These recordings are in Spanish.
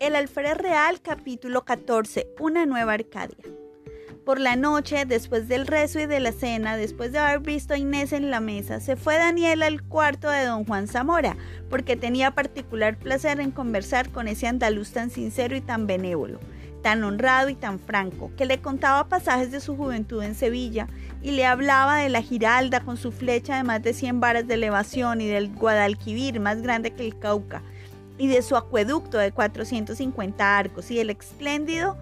El Alférez Real, capítulo 14, una nueva Arcadia. Por la noche, después del rezo y de la cena, después de haber visto a Inés en la mesa, se fue Daniel al cuarto de don Juan Zamora, porque tenía particular placer en conversar con ese andaluz tan sincero y tan benévolo, tan honrado y tan franco, que le contaba pasajes de su juventud en Sevilla y le hablaba de la Giralda con su flecha de más de 100 varas de elevación y del Guadalquivir más grande que el Cauca y de su acueducto de 450 arcos y el espléndido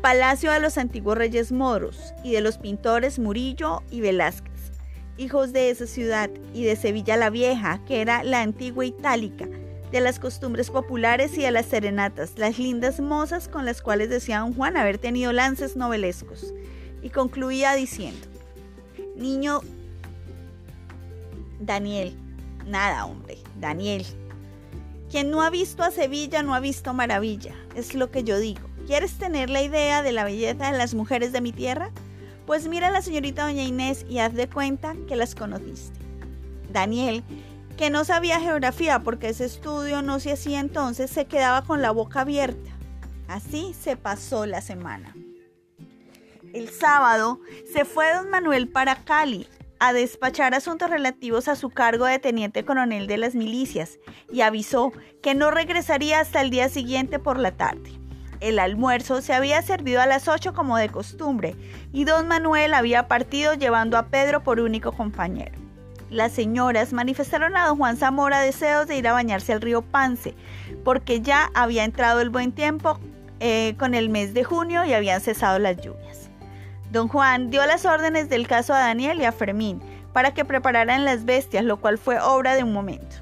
palacio de los antiguos reyes moros y de los pintores Murillo y Velázquez, hijos de esa ciudad y de Sevilla la Vieja, que era la antigua itálica, de las costumbres populares y de las serenatas, las lindas mozas con las cuales decía don Juan haber tenido lances novelescos. Y concluía diciendo, niño Daniel, nada hombre, Daniel, quien no ha visto a Sevilla no ha visto maravilla, es lo que yo digo. ¿Quieres tener la idea de la belleza de las mujeres de mi tierra? Pues mira a la señorita doña Inés y haz de cuenta que las conociste. Daniel, que no sabía geografía porque ese estudio no se hacía entonces, se quedaba con la boca abierta. Así se pasó la semana. El sábado se fue don Manuel para Cali a despachar asuntos relativos a su cargo de teniente coronel de las milicias y avisó que no regresaría hasta el día siguiente por la tarde. El almuerzo se había servido a las 8 como de costumbre y don Manuel había partido llevando a Pedro por único compañero. Las señoras manifestaron a don Juan Zamora deseos de ir a bañarse al río Pance, porque ya había entrado el buen tiempo eh, con el mes de junio y habían cesado las lluvias. Don Juan dio las órdenes del caso a Daniel y a Fermín para que prepararan las bestias, lo cual fue obra de un momento.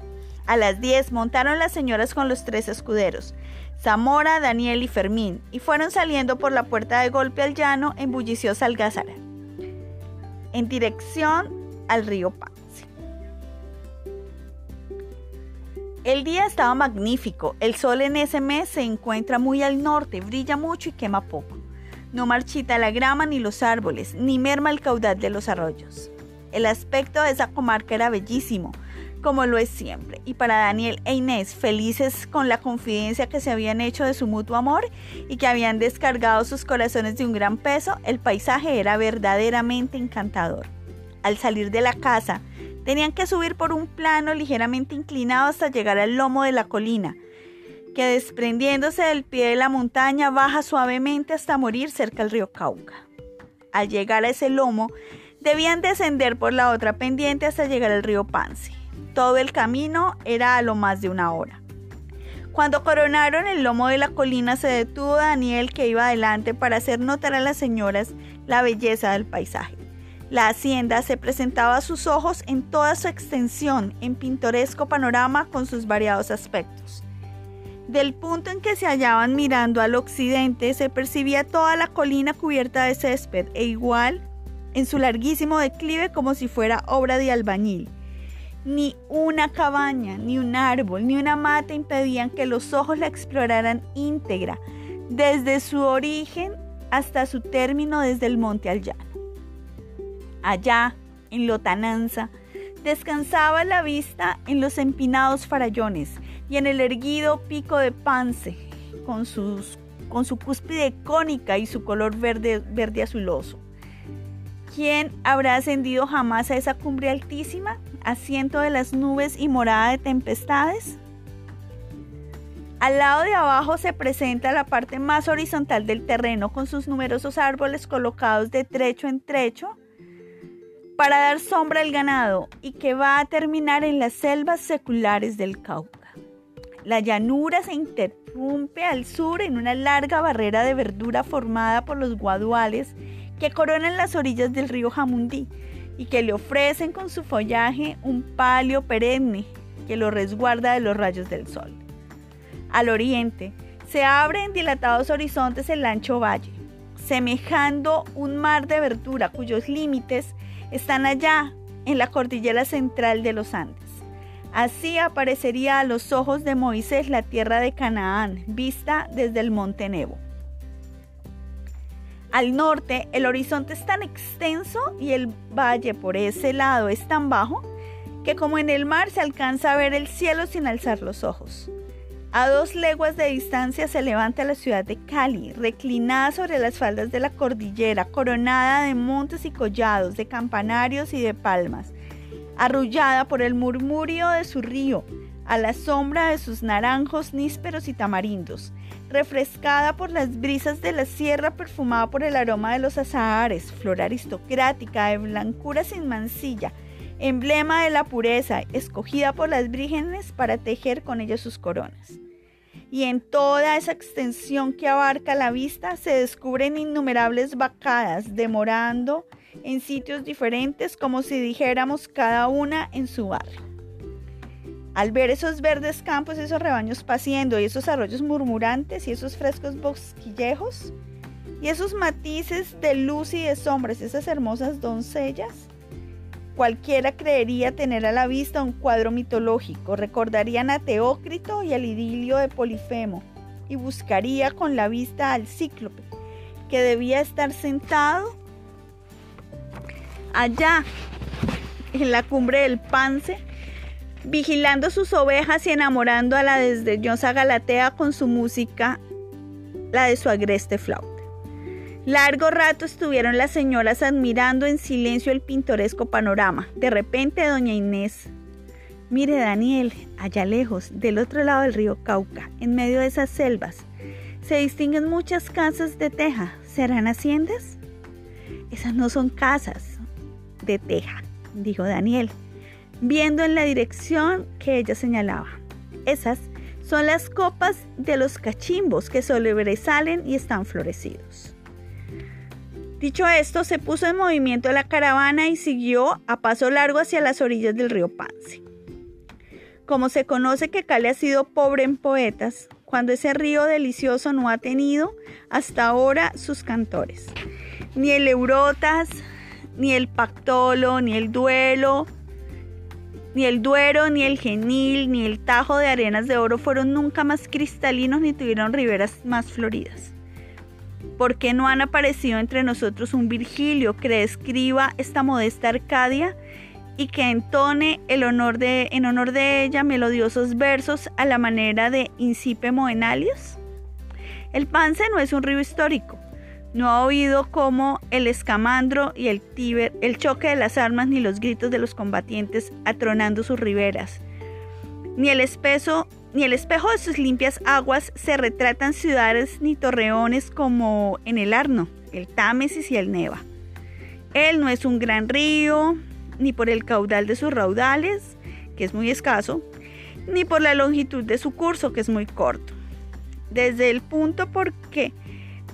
A las 10 montaron las señoras con los tres escuderos, Zamora, Daniel y Fermín, y fueron saliendo por la puerta de golpe al llano en bulliciosa algázara, en dirección al río Pance. El día estaba magnífico, el sol en ese mes se encuentra muy al norte, brilla mucho y quema poco. No marchita la grama ni los árboles, ni merma el caudal de los arroyos. El aspecto de esa comarca era bellísimo, como lo es siempre, y para Daniel e Inés, felices con la confidencia que se habían hecho de su mutuo amor y que habían descargado sus corazones de un gran peso, el paisaje era verdaderamente encantador. Al salir de la casa, tenían que subir por un plano ligeramente inclinado hasta llegar al lomo de la colina, que desprendiéndose del pie de la montaña baja suavemente hasta morir cerca del río Cauca. Al llegar a ese lomo, debían descender por la otra pendiente hasta llegar al río Pance. Todo el camino era a lo más de una hora. Cuando coronaron el lomo de la colina se detuvo Daniel que iba adelante para hacer notar a las señoras la belleza del paisaje. La hacienda se presentaba a sus ojos en toda su extensión, en pintoresco panorama con sus variados aspectos. Del punto en que se hallaban mirando al occidente se percibía toda la colina cubierta de césped e igual en su larguísimo declive como si fuera obra de albañil. Ni una cabaña, ni un árbol, ni una mata impedían que los ojos la exploraran íntegra, desde su origen hasta su término desde el monte al llano. Allá, en Lotananza, descansaba la vista en los empinados farallones, y en el erguido pico de Pance, con, con su cúspide cónica y su color verde, verde azuloso. ¿Quién habrá ascendido jamás a esa cumbre altísima, asiento de las nubes y morada de tempestades? Al lado de abajo se presenta la parte más horizontal del terreno con sus numerosos árboles colocados de trecho en trecho para dar sombra al ganado y que va a terminar en las selvas seculares del Cauca. La llanura se interrumpe al sur en una larga barrera de verdura formada por los guaduales que coronan las orillas del río Jamundí y que le ofrecen con su follaje un palio perenne que lo resguarda de los rayos del sol. Al oriente se abre en dilatados horizontes el ancho valle, semejando un mar de verdura cuyos límites están allá en la cordillera central de los Andes. Así aparecería a los ojos de Moisés la tierra de Canaán, vista desde el monte Nebo. Al norte, el horizonte es tan extenso y el valle por ese lado es tan bajo que como en el mar se alcanza a ver el cielo sin alzar los ojos. A dos leguas de distancia se levanta la ciudad de Cali, reclinada sobre las faldas de la cordillera, coronada de montes y collados, de campanarios y de palmas, arrullada por el murmurio de su río, a la sombra de sus naranjos, nísperos y tamarindos, refrescada por las brisas de la sierra, perfumada por el aroma de los azahares, flor aristocrática de blancura sin mancilla, emblema de la pureza, escogida por las vírgenes para tejer con ellas sus coronas. Y en toda esa extensión que abarca la vista se descubren innumerables vacadas, demorando en sitios diferentes como si dijéramos cada una en su barrio. Al ver esos verdes campos, esos rebaños paciendo y esos arroyos murmurantes y esos frescos bosquillejos y esos matices de luz y de sombras, esas hermosas doncellas, Cualquiera creería tener a la vista un cuadro mitológico, recordarían a Teócrito y el idilio de Polifemo, y buscaría con la vista al cíclope, que debía estar sentado allá en la cumbre del Pance, vigilando sus ovejas y enamorando a la desdeñosa Galatea con su música, la de su agreste flauta. Largo rato estuvieron las señoras admirando en silencio el pintoresco panorama. De repente, doña Inés, mire Daniel, allá lejos, del otro lado del río Cauca, en medio de esas selvas, se distinguen muchas casas de teja. ¿Serán haciendas? Esas no son casas de teja, dijo Daniel, viendo en la dirección que ella señalaba. Esas son las copas de los cachimbos que sobresalen y están florecidos. Dicho esto, se puso en movimiento la caravana y siguió a paso largo hacia las orillas del río Pance. Como se conoce que Cali ha sido pobre en poetas, cuando ese río delicioso no ha tenido hasta ahora sus cantores. Ni el Eurotas, ni el Pactolo, ni el Duelo, ni el Duero, ni el Genil, ni el Tajo de Arenas de Oro fueron nunca más cristalinos ni tuvieron riberas más floridas. ¿Por qué no han aparecido entre nosotros un Virgilio que describa esta modesta Arcadia y que entone el honor de, en honor de ella melodiosos versos a la manera de Incipe Moenalios? El Pance no es un río histórico. No ha oído como el escamandro y el tíber, el choque de las armas ni los gritos de los combatientes atronando sus riberas, ni el espeso ni el espejo de sus limpias aguas se retratan ciudades ni torreones como en el Arno, el Támesis y el Neva. Él no es un gran río, ni por el caudal de sus raudales, que es muy escaso, ni por la longitud de su curso, que es muy corto. Desde el punto por que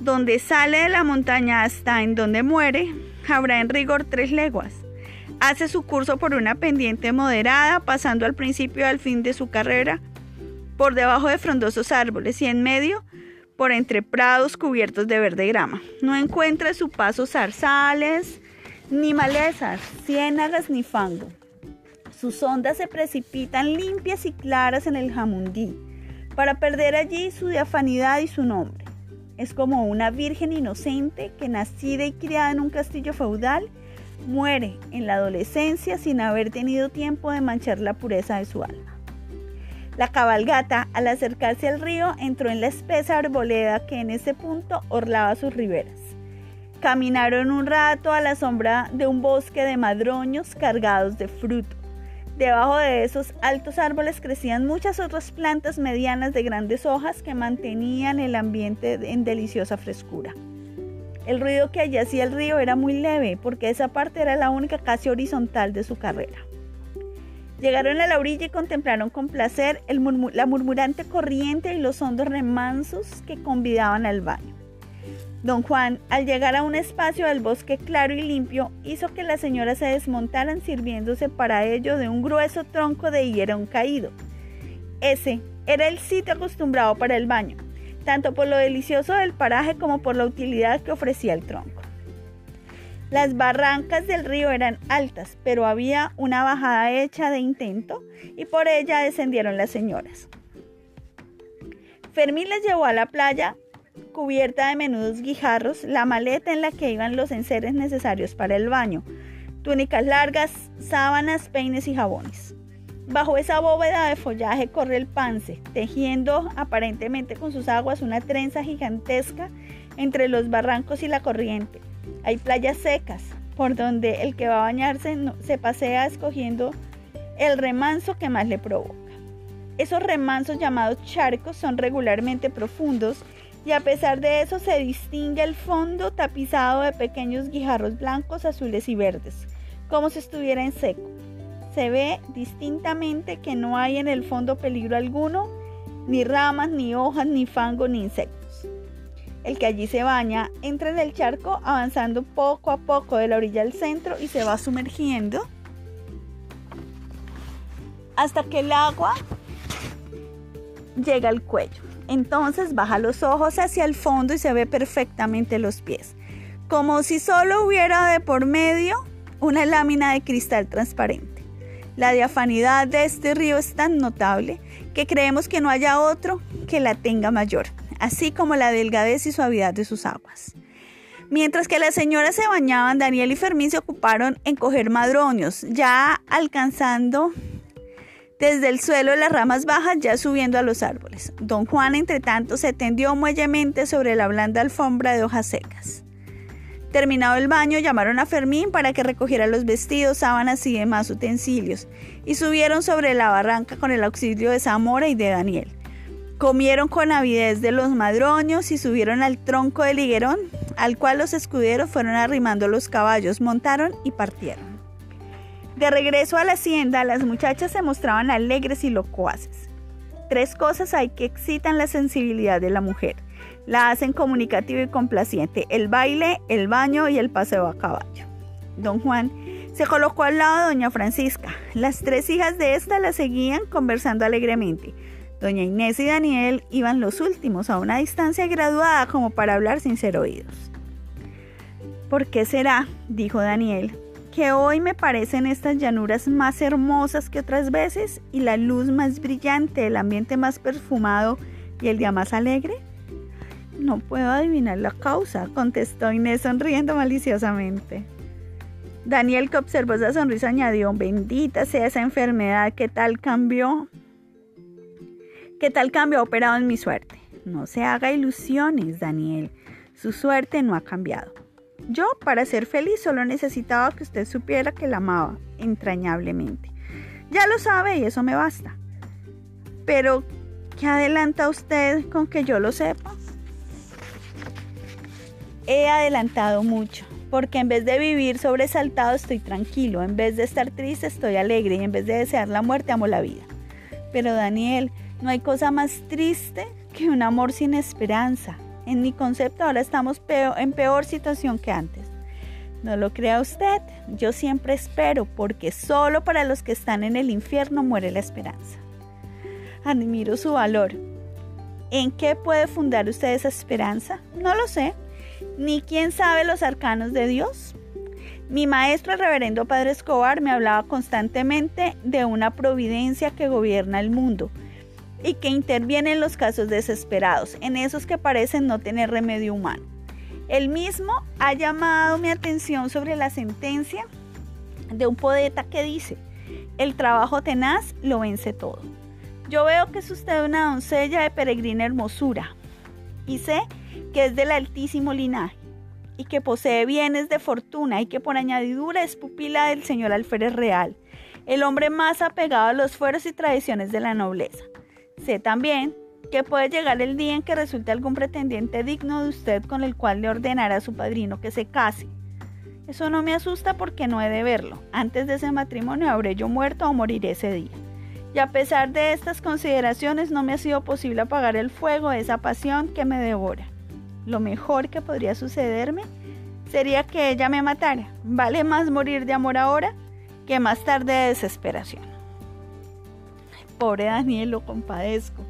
donde sale de la montaña hasta en donde muere, habrá en rigor tres leguas. Hace su curso por una pendiente moderada, pasando al principio y al fin de su carrera por debajo de frondosos árboles y en medio por entre prados cubiertos de verde grama. No encuentra su paso zarzales, ni malezas, ciénagas ni fango. Sus ondas se precipitan limpias y claras en el jamundí, para perder allí su diafanidad y su nombre. Es como una virgen inocente que nacida y criada en un castillo feudal, muere en la adolescencia sin haber tenido tiempo de manchar la pureza de su alma. La cabalgata, al acercarse al río, entró en la espesa arboleda que en ese punto orlaba sus riberas. Caminaron un rato a la sombra de un bosque de madroños cargados de fruto. Debajo de esos altos árboles crecían muchas otras plantas medianas de grandes hojas que mantenían el ambiente en deliciosa frescura. El ruido que allí hacía el río era muy leve porque esa parte era la única casi horizontal de su carrera. Llegaron a la orilla y contemplaron con placer la murmurante corriente y los hondos remansos que convidaban al baño. Don Juan, al llegar a un espacio del bosque claro y limpio, hizo que las señoras se desmontaran sirviéndose para ello de un grueso tronco de hierón caído. Ese era el sitio acostumbrado para el baño, tanto por lo delicioso del paraje como por la utilidad que ofrecía el tronco. Las barrancas del río eran altas, pero había una bajada hecha de intento y por ella descendieron las señoras. Fermín les llevó a la playa cubierta de menudos guijarros, la maleta en la que iban los enseres necesarios para el baño, túnicas largas, sábanas, peines y jabones. Bajo esa bóveda de follaje corre el pance, tejiendo aparentemente con sus aguas una trenza gigantesca entre los barrancos y la corriente. Hay playas secas, por donde el que va a bañarse se pasea escogiendo el remanso que más le provoca. Esos remansos llamados charcos son regularmente profundos y a pesar de eso se distingue el fondo tapizado de pequeños guijarros blancos, azules y verdes, como si estuviera en seco se ve distintamente que no hay en el fondo peligro alguno, ni ramas, ni hojas, ni fango, ni insectos. El que allí se baña entra en el charco avanzando poco a poco de la orilla al centro y se va sumergiendo hasta que el agua llega al cuello. Entonces baja los ojos hacia el fondo y se ve perfectamente los pies, como si solo hubiera de por medio una lámina de cristal transparente. La diafanidad de este río es tan notable que creemos que no haya otro que la tenga mayor, así como la delgadez y suavidad de sus aguas. Mientras que las señoras se bañaban, Daniel y Fermín se ocuparon en coger madroños, ya alcanzando desde el suelo las ramas bajas, ya subiendo a los árboles. Don Juan, entre tanto, se tendió muellemente sobre la blanda alfombra de hojas secas. Terminado el baño, llamaron a Fermín para que recogiera los vestidos, sábanas y demás utensilios, y subieron sobre la barranca con el auxilio de Zamora y de Daniel. Comieron con avidez de los madroños y subieron al tronco del higuerón, al cual los escuderos fueron arrimando los caballos, montaron y partieron. De regreso a la hacienda, las muchachas se mostraban alegres y locuaces. Tres cosas hay que excitan la sensibilidad de la mujer la hacen comunicativa y complaciente, el baile, el baño y el paseo a caballo. Don Juan se colocó al lado de doña Francisca. Las tres hijas de esta la seguían conversando alegremente. Doña Inés y Daniel iban los últimos a una distancia graduada como para hablar sin ser oídos. ¿Por qué será? dijo Daniel, que hoy me parecen estas llanuras más hermosas que otras veces y la luz más brillante, el ambiente más perfumado y el día más alegre? No puedo adivinar la causa, contestó Inés sonriendo maliciosamente. Daniel, que observó esa sonrisa, añadió, bendita sea esa enfermedad, ¿qué tal cambió? ¿Qué tal cambio ha operado en mi suerte? No se haga ilusiones, Daniel. Su suerte no ha cambiado. Yo, para ser feliz, solo necesitaba que usted supiera que la amaba entrañablemente. Ya lo sabe y eso me basta. Pero, ¿qué adelanta usted con que yo lo sepa? he adelantado mucho, porque en vez de vivir sobresaltado estoy tranquilo, en vez de estar triste estoy alegre y en vez de desear la muerte amo la vida. Pero Daniel, no hay cosa más triste que un amor sin esperanza. En mi concepto ahora estamos en peor situación que antes. No lo crea usted, yo siempre espero, porque solo para los que están en el infierno muere la esperanza. Admiro su valor. ¿En qué puede fundar usted esa esperanza? No lo sé ni quién sabe los arcanos de Dios. Mi maestro, el reverendo Padre Escobar, me hablaba constantemente de una providencia que gobierna el mundo y que interviene en los casos desesperados, en esos que parecen no tener remedio humano. Él mismo ha llamado mi atención sobre la sentencia de un poeta que dice, el trabajo tenaz lo vence todo. Yo veo que es usted una doncella de peregrina hermosura y sé que es del altísimo linaje y que posee bienes de fortuna y que por añadidura es pupila del señor alférez real, el hombre más apegado a los fueros y tradiciones de la nobleza. Sé también que puede llegar el día en que resulte algún pretendiente digno de usted con el cual le ordenará a su padrino que se case. Eso no me asusta porque no he de verlo. Antes de ese matrimonio habré yo muerto o moriré ese día. Y a pesar de estas consideraciones no me ha sido posible apagar el fuego de esa pasión que me devora. Lo mejor que podría sucederme sería que ella me matara. Vale más morir de amor ahora que más tarde de desesperación. Pobre Daniel, lo compadezco.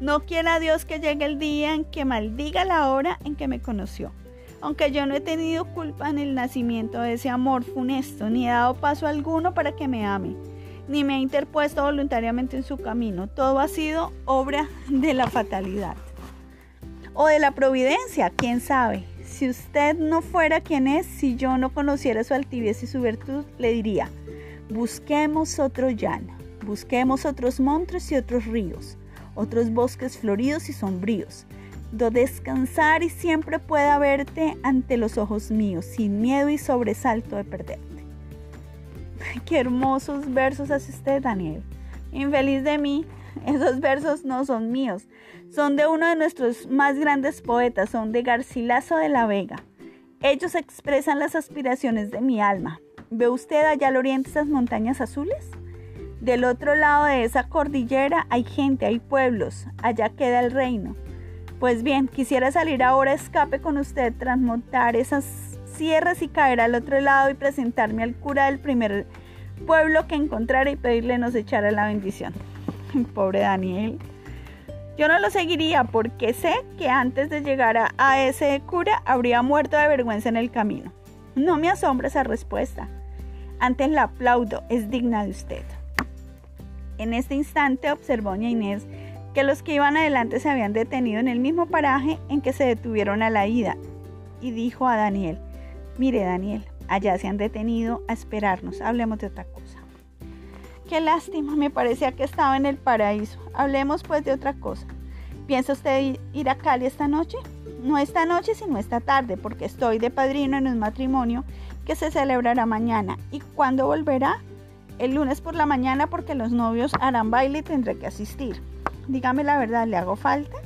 No quiera Dios que llegue el día en que maldiga la hora en que me conoció. Aunque yo no he tenido culpa en el nacimiento de ese amor funesto, ni he dado paso alguno para que me ame, ni me he interpuesto voluntariamente en su camino. Todo ha sido obra de la fatalidad o de la providencia, quién sabe. Si usted no fuera quien es, si yo no conociera su altivez y su virtud, le diría, busquemos otro llano. Busquemos otros montes y otros ríos, otros bosques floridos y sombríos, do descansar y siempre pueda verte ante los ojos míos, sin miedo y sobresalto de perderte. Qué hermosos versos hace usted, Daniel. Infeliz de mí, esos versos no son míos, son de uno de nuestros más grandes poetas, son de Garcilaso de la Vega. Ellos expresan las aspiraciones de mi alma. ¿Ve usted allá al oriente esas montañas azules? Del otro lado de esa cordillera hay gente, hay pueblos, allá queda el reino. Pues bien, quisiera salir ahora a escape con usted, transmontar esas sierras y caer al otro lado y presentarme al cura del primer pueblo que encontrara y pedirle nos echara la bendición. Pobre Daniel. Yo no lo seguiría porque sé que antes de llegar a, ese cura habría muerto de vergüenza en el camino. No me asombra esa respuesta. Antes la aplaudo, es digna de usted. En este instante observó doña Inés que los que iban adelante se habían detenido en el mismo paraje en que se detuvieron a la ida y dijo a Daniel, mire Daniel, allá se han detenido a esperarnos, hablemos de otra cosa. Qué lástima, me parecía que estaba en el paraíso. Hablemos pues de otra cosa. ¿Piensa usted ir a Cali esta noche? No esta noche, sino esta tarde, porque estoy de padrino en un matrimonio que se celebrará mañana. ¿Y cuándo volverá? El lunes por la mañana porque los novios harán baile y tendré que asistir. Dígame la verdad, ¿le hago falta?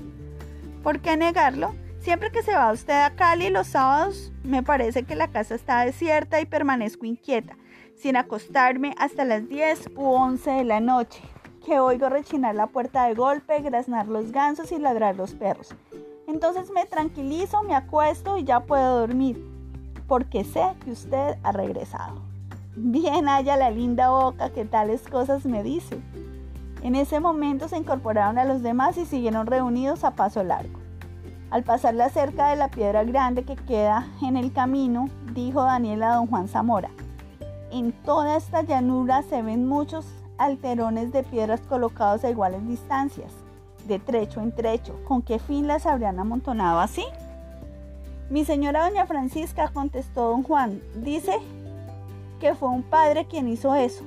¿Por qué negarlo? Siempre que se va usted a Cali los sábados, me parece que la casa está desierta y permanezco inquieta sin acostarme hasta las 10 u 11 de la noche, que oigo rechinar la puerta de golpe, graznar los gansos y ladrar los perros. Entonces me tranquilizo, me acuesto y ya puedo dormir, porque sé que usted ha regresado. Bien haya la linda boca que tales cosas me dice. En ese momento se incorporaron a los demás y siguieron reunidos a paso largo. Al pasar la cerca de la piedra grande que queda en el camino, dijo Daniel a don Juan Zamora, en toda esta llanura se ven muchos alterones de piedras colocados a iguales distancias, de trecho en trecho. ¿Con qué fin las habrían amontonado así? Mi señora doña Francisca, contestó don Juan, dice que fue un padre quien hizo eso.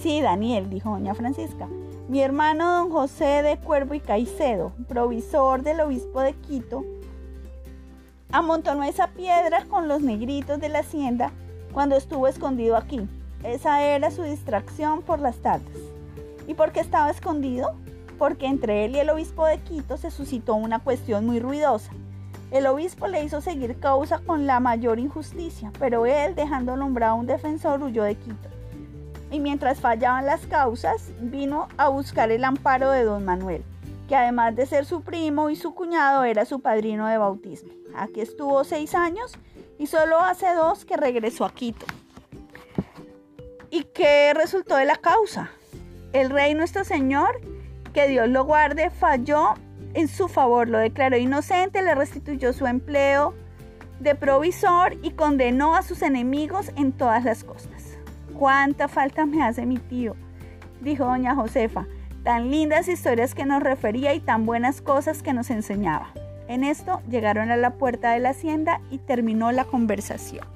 Sí, Daniel, dijo doña Francisca. Mi hermano don José de Cuervo y Caicedo, provisor del obispo de Quito, amontonó esa piedra con los negritos de la hacienda cuando estuvo escondido aquí. Esa era su distracción por las tardes. ¿Y por qué estaba escondido? Porque entre él y el obispo de Quito se suscitó una cuestión muy ruidosa. El obispo le hizo seguir causa con la mayor injusticia, pero él, dejando nombrado un defensor, huyó de Quito. Y mientras fallaban las causas, vino a buscar el amparo de don Manuel, que además de ser su primo y su cuñado, era su padrino de bautismo. Aquí estuvo seis años y solo hace dos que regresó a Quito. ¿Y qué resultó de la causa? El rey nuestro Señor, que Dios lo guarde, falló en su favor, lo declaró inocente, le restituyó su empleo de provisor y condenó a sus enemigos en todas las costas. ¿Cuánta falta me hace mi tío? dijo doña Josefa. Tan lindas historias que nos refería y tan buenas cosas que nos enseñaba. En esto llegaron a la puerta de la hacienda y terminó la conversación.